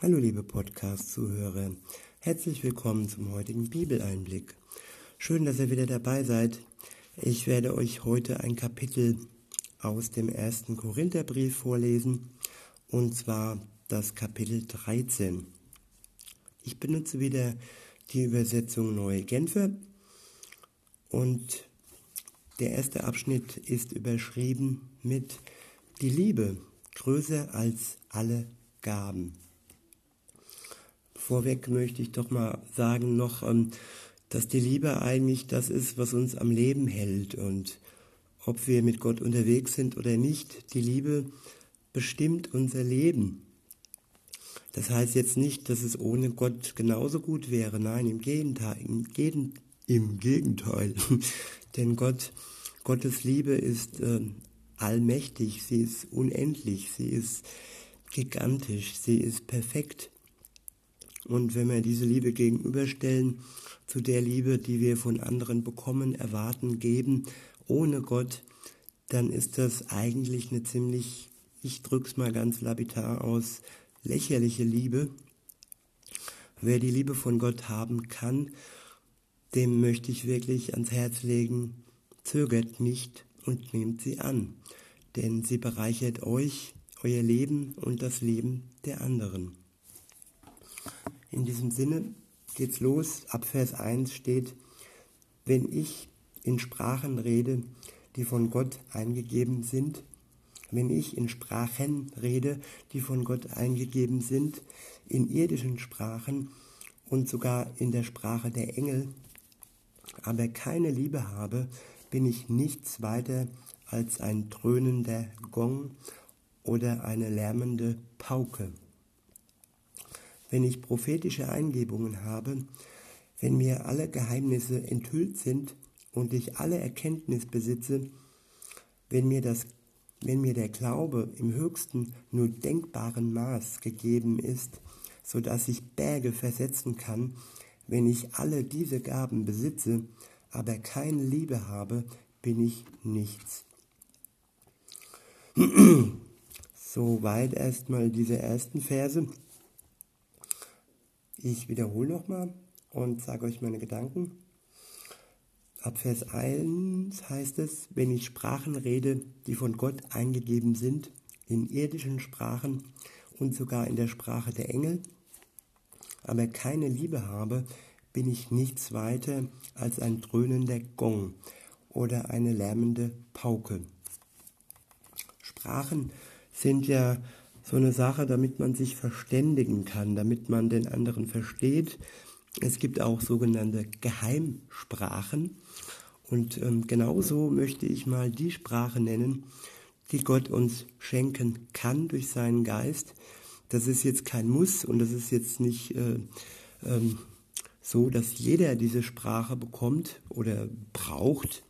Hallo liebe Podcast-Zuhörer, herzlich willkommen zum heutigen Bibeleinblick. Schön, dass ihr wieder dabei seid. Ich werde euch heute ein Kapitel aus dem ersten Korintherbrief vorlesen, und zwar das Kapitel 13. Ich benutze wieder die Übersetzung Neue Genfer und der erste Abschnitt ist überschrieben mit Die Liebe größer als alle Gaben. Vorweg möchte ich doch mal sagen noch, ähm, dass die Liebe eigentlich das ist, was uns am Leben hält und ob wir mit Gott unterwegs sind oder nicht, die Liebe bestimmt unser Leben. Das heißt jetzt nicht, dass es ohne Gott genauso gut wäre. Nein, im Gegenteil. Im, Gegen, im Gegenteil. Denn Gott, Gottes Liebe ist äh, allmächtig, sie ist unendlich, sie ist gigantisch, sie ist perfekt. Und wenn wir diese Liebe gegenüberstellen zu der Liebe, die wir von anderen bekommen, erwarten, geben, ohne Gott, dann ist das eigentlich eine ziemlich, ich drück's mal ganz lapidar aus, lächerliche Liebe. Wer die Liebe von Gott haben kann, dem möchte ich wirklich ans Herz legen, zögert nicht und nehmt sie an, denn sie bereichert euch, euer Leben und das Leben der anderen. In diesem Sinne geht's los. Ab Vers 1 steht, wenn ich in Sprachen rede, die von Gott eingegeben sind, wenn ich in Sprachen rede, die von Gott eingegeben sind, in irdischen Sprachen und sogar in der Sprache der Engel, aber keine Liebe habe, bin ich nichts weiter als ein dröhnender Gong oder eine lärmende Pauke. Wenn ich prophetische Eingebungen habe, wenn mir alle Geheimnisse enthüllt sind und ich alle Erkenntnis besitze, wenn mir, das, wenn mir der Glaube im höchsten nur denkbaren Maß gegeben ist, so dass ich Berge versetzen kann, wenn ich alle diese Gaben besitze, aber keine Liebe habe, bin ich nichts. Soweit erstmal diese ersten Verse. Ich wiederhole nochmal und sage euch meine Gedanken. Ab Vers 1 heißt es, wenn ich Sprachen rede, die von Gott eingegeben sind, in irdischen Sprachen und sogar in der Sprache der Engel, aber keine Liebe habe, bin ich nichts weiter als ein dröhnender Gong oder eine lärmende Pauke. Sprachen sind ja so eine Sache, damit man sich verständigen kann, damit man den anderen versteht. Es gibt auch sogenannte Geheimsprachen. Und ähm, genauso möchte ich mal die Sprache nennen, die Gott uns schenken kann durch seinen Geist. Das ist jetzt kein Muss und das ist jetzt nicht äh, ähm, so, dass jeder diese Sprache bekommt oder braucht.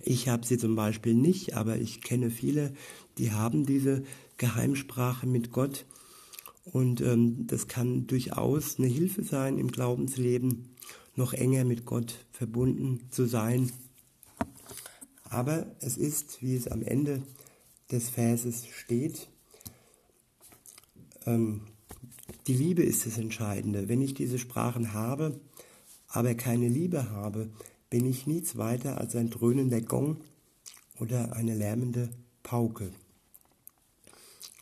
Ich habe sie zum Beispiel nicht, aber ich kenne viele, die haben diese Geheimsprache mit Gott. Und ähm, das kann durchaus eine Hilfe sein im Glaubensleben, noch enger mit Gott verbunden zu sein. Aber es ist, wie es am Ende des Verses steht, ähm, die Liebe ist das Entscheidende. Wenn ich diese Sprachen habe, aber keine Liebe habe, bin ich nichts weiter als ein dröhnender Gong oder eine lärmende Pauke.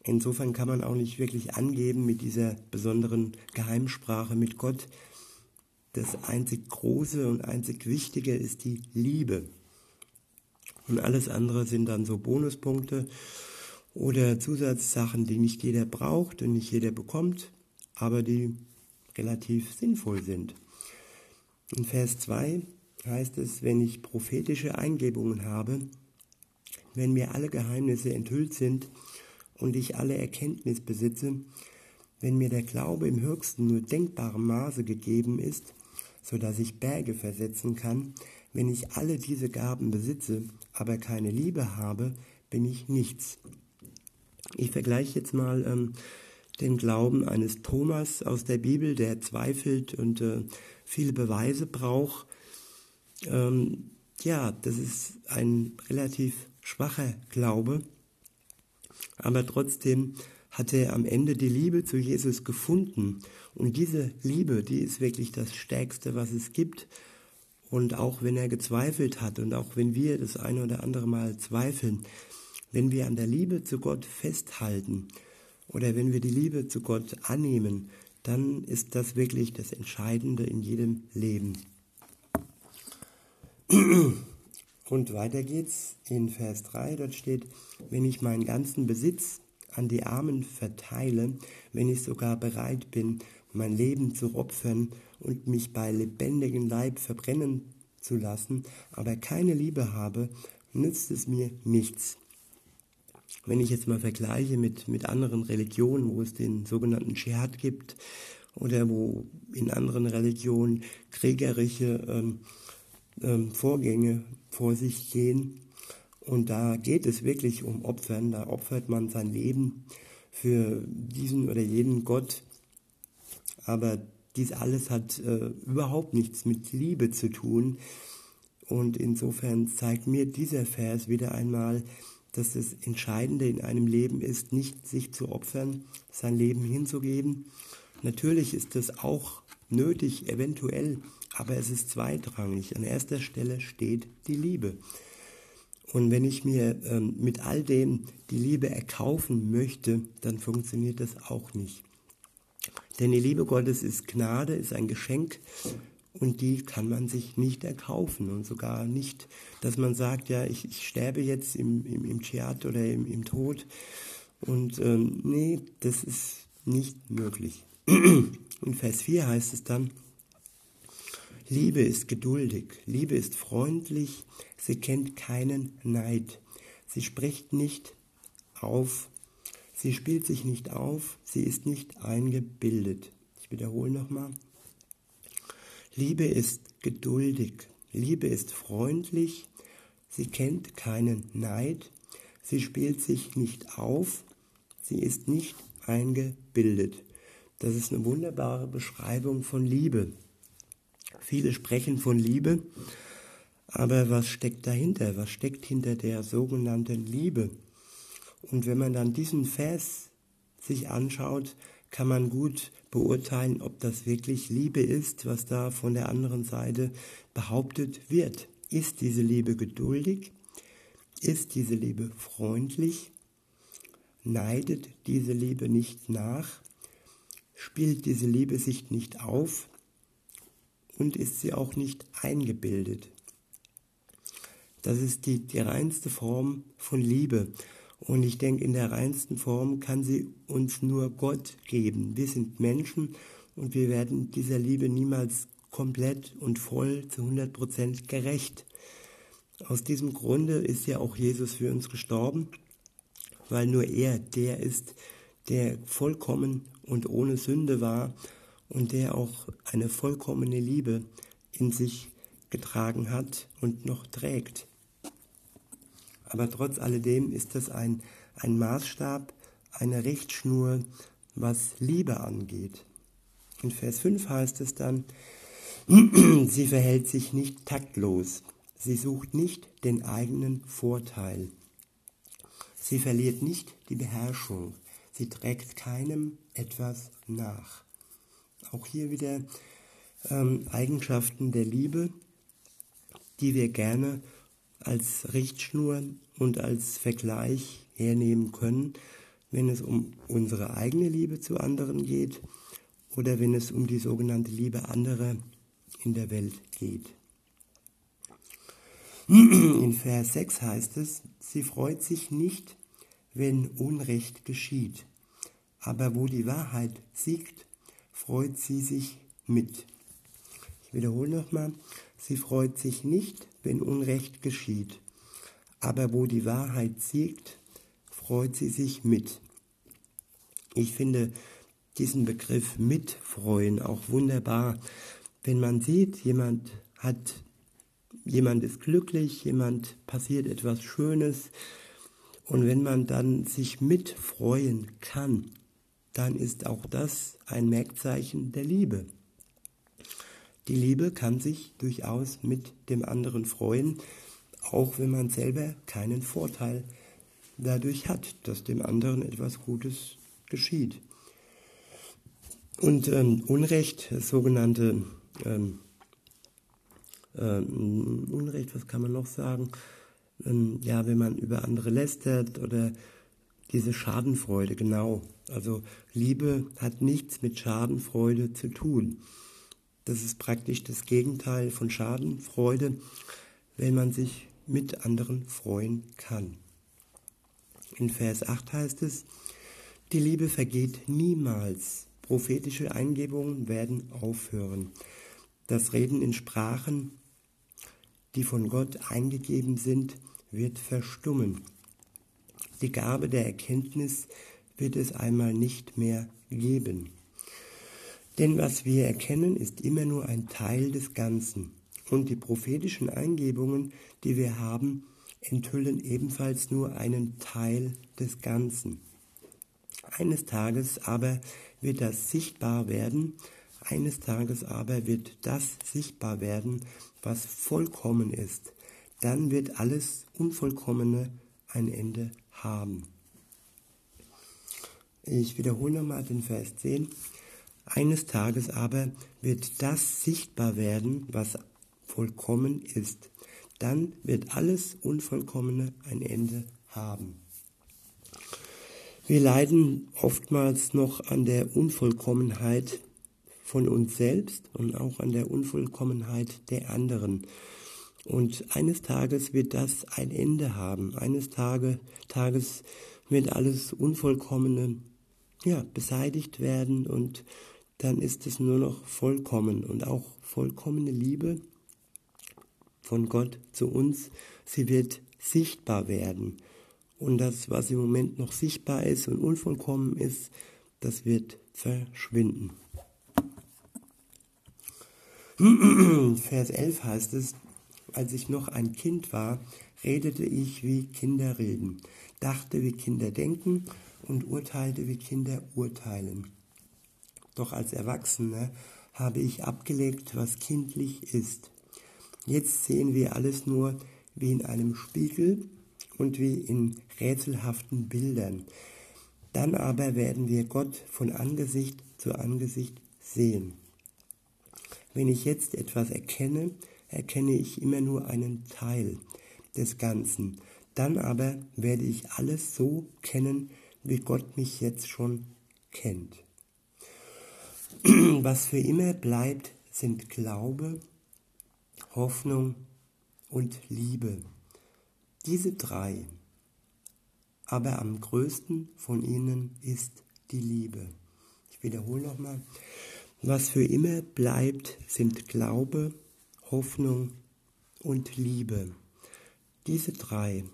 Insofern kann man auch nicht wirklich angeben mit dieser besonderen Geheimsprache mit Gott. Das einzig Große und einzig Wichtige ist die Liebe. Und alles andere sind dann so Bonuspunkte oder Zusatzsachen, die nicht jeder braucht und nicht jeder bekommt, aber die relativ sinnvoll sind. In Vers 2 heißt es, wenn ich prophetische Eingebungen habe, wenn mir alle Geheimnisse enthüllt sind und ich alle Erkenntnis besitze, wenn mir der Glaube im höchsten nur denkbaren Maße gegeben ist, so dass ich Berge versetzen kann, wenn ich alle diese Gaben besitze, aber keine Liebe habe, bin ich nichts. Ich vergleiche jetzt mal ähm, den Glauben eines Thomas aus der Bibel, der zweifelt und äh, viele Beweise braucht. Ähm, ja, das ist ein relativ schwacher Glaube aber trotzdem hat er am Ende die Liebe zu Jesus gefunden. Und diese Liebe, die ist wirklich das Stärkste, was es gibt. Und auch wenn er gezweifelt hat und auch wenn wir das eine oder andere Mal zweifeln, wenn wir an der Liebe zu Gott festhalten oder wenn wir die Liebe zu Gott annehmen, dann ist das wirklich das Entscheidende in jedem Leben. Und weiter geht's in Vers 3, dort steht, wenn ich meinen ganzen Besitz an die Armen verteile, wenn ich sogar bereit bin, mein Leben zu opfern und mich bei lebendigem Leib verbrennen zu lassen, aber keine Liebe habe, nützt es mir nichts. Wenn ich jetzt mal vergleiche mit, mit anderen Religionen, wo es den sogenannten Dschihad gibt oder wo in anderen Religionen kriegerische ähm, ähm, Vorgänge vor sich gehen, und da geht es wirklich um Opfern, da opfert man sein Leben für diesen oder jeden Gott. Aber dies alles hat äh, überhaupt nichts mit Liebe zu tun. Und insofern zeigt mir dieser Vers wieder einmal, dass das Entscheidende in einem Leben ist, nicht sich zu opfern, sein Leben hinzugeben. Natürlich ist das auch nötig, eventuell, aber es ist zweitrangig. An erster Stelle steht die Liebe. Und wenn ich mir ähm, mit all dem die Liebe erkaufen möchte, dann funktioniert das auch nicht. Denn die Liebe Gottes ist Gnade, ist ein Geschenk und die kann man sich nicht erkaufen und sogar nicht, dass man sagt, ja, ich, ich sterbe jetzt im, im, im Theater oder im, im Tod und ähm, nee, das ist nicht möglich. In Vers 4 heißt es dann, Liebe ist geduldig, Liebe ist freundlich, sie kennt keinen Neid, sie spricht nicht auf, sie spielt sich nicht auf, sie ist nicht eingebildet. Ich wiederhole nochmal. Liebe ist geduldig, Liebe ist freundlich, sie kennt keinen Neid, sie spielt sich nicht auf, sie ist nicht eingebildet. Das ist eine wunderbare Beschreibung von Liebe. Viele sprechen von Liebe, aber was steckt dahinter? Was steckt hinter der sogenannten Liebe? Und wenn man dann diesen Vers sich anschaut, kann man gut beurteilen, ob das wirklich Liebe ist, was da von der anderen Seite behauptet wird. Ist diese Liebe geduldig? Ist diese Liebe freundlich? Neidet diese Liebe nicht nach? Spielt diese Liebe sich nicht auf? Und ist sie auch nicht eingebildet. Das ist die, die reinste Form von Liebe. Und ich denke, in der reinsten Form kann sie uns nur Gott geben. Wir sind Menschen und wir werden dieser Liebe niemals komplett und voll zu 100 Prozent gerecht. Aus diesem Grunde ist ja auch Jesus für uns gestorben, weil nur er der ist, der vollkommen und ohne Sünde war und der auch eine vollkommene Liebe in sich getragen hat und noch trägt. Aber trotz alledem ist das ein, ein Maßstab, eine Richtschnur, was Liebe angeht. In Vers 5 heißt es dann, sie verhält sich nicht taktlos, sie sucht nicht den eigenen Vorteil, sie verliert nicht die Beherrschung, sie trägt keinem etwas nach. Auch hier wieder ähm, Eigenschaften der Liebe, die wir gerne als Richtschnur und als Vergleich hernehmen können, wenn es um unsere eigene Liebe zu anderen geht oder wenn es um die sogenannte Liebe anderer in der Welt geht. In Vers 6 heißt es, sie freut sich nicht, wenn Unrecht geschieht, aber wo die Wahrheit siegt, freut sie sich mit. Ich wiederhole nochmal, sie freut sich nicht, wenn Unrecht geschieht, aber wo die Wahrheit siegt, freut sie sich mit. Ich finde diesen Begriff mitfreuen auch wunderbar, wenn man sieht, jemand hat, jemand ist glücklich, jemand passiert etwas Schönes und wenn man dann sich mitfreuen kann, dann ist auch das ein Merkzeichen der Liebe. Die Liebe kann sich durchaus mit dem anderen freuen, auch wenn man selber keinen Vorteil dadurch hat, dass dem anderen etwas Gutes geschieht. Und ähm, Unrecht, das sogenannte ähm, ähm, Unrecht, was kann man noch sagen? Ähm, ja, wenn man über andere lästert oder diese Schadenfreude, genau. Also Liebe hat nichts mit Schadenfreude zu tun. Das ist praktisch das Gegenteil von Schadenfreude, wenn man sich mit anderen freuen kann. In Vers 8 heißt es, die Liebe vergeht niemals. Prophetische Eingebungen werden aufhören. Das Reden in Sprachen, die von Gott eingegeben sind, wird verstummen. Die Gabe der Erkenntnis wird es einmal nicht mehr geben. Denn was wir erkennen, ist immer nur ein Teil des Ganzen. Und die prophetischen Eingebungen, die wir haben, enthüllen ebenfalls nur einen Teil des Ganzen. Eines Tages aber wird das sichtbar werden, eines Tages aber wird das sichtbar werden, was vollkommen ist. Dann wird alles Unvollkommene ein Ende haben. Ich wiederhole nochmal den Vers 10. Eines Tages aber wird das sichtbar werden, was vollkommen ist. Dann wird alles Unvollkommene ein Ende haben. Wir leiden oftmals noch an der Unvollkommenheit von uns selbst und auch an der Unvollkommenheit der anderen. Und eines Tages wird das ein Ende haben. Eines Tage, Tages wird alles Unvollkommene ja, beseitigt werden und dann ist es nur noch vollkommen und auch vollkommene Liebe von Gott zu uns, sie wird sichtbar werden. Und das, was im Moment noch sichtbar ist und unvollkommen ist, das wird verschwinden. Vers 11 heißt es, als ich noch ein Kind war, redete ich wie Kinder reden, dachte wie Kinder denken und urteilte wie Kinder urteilen. Doch als Erwachsener habe ich abgelegt, was kindlich ist. Jetzt sehen wir alles nur wie in einem Spiegel und wie in rätselhaften Bildern. Dann aber werden wir Gott von Angesicht zu Angesicht sehen. Wenn ich jetzt etwas erkenne, erkenne ich immer nur einen Teil des Ganzen. Dann aber werde ich alles so kennen, wie Gott mich jetzt schon kennt. Was für immer bleibt, sind Glaube, Hoffnung und Liebe. Diese drei. Aber am größten von ihnen ist die Liebe. Ich wiederhole nochmal. Was für immer bleibt, sind Glaube, Hoffnung und Liebe. Diese drei.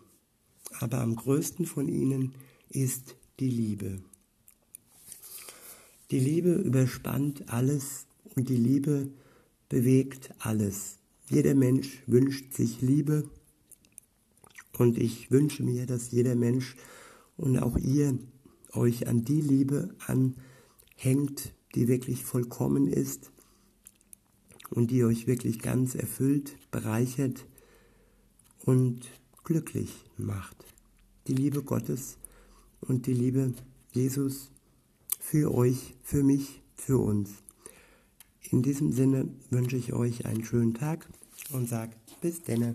Aber am größten von ihnen ist die Liebe. Die Liebe überspannt alles und die Liebe bewegt alles. Jeder Mensch wünscht sich Liebe und ich wünsche mir, dass jeder Mensch und auch ihr euch an die Liebe anhängt, die wirklich vollkommen ist und die euch wirklich ganz erfüllt, bereichert und glücklich macht. Die Liebe Gottes und die Liebe Jesus für euch, für mich, für uns. In diesem Sinne wünsche ich euch einen schönen Tag und sage bis denne.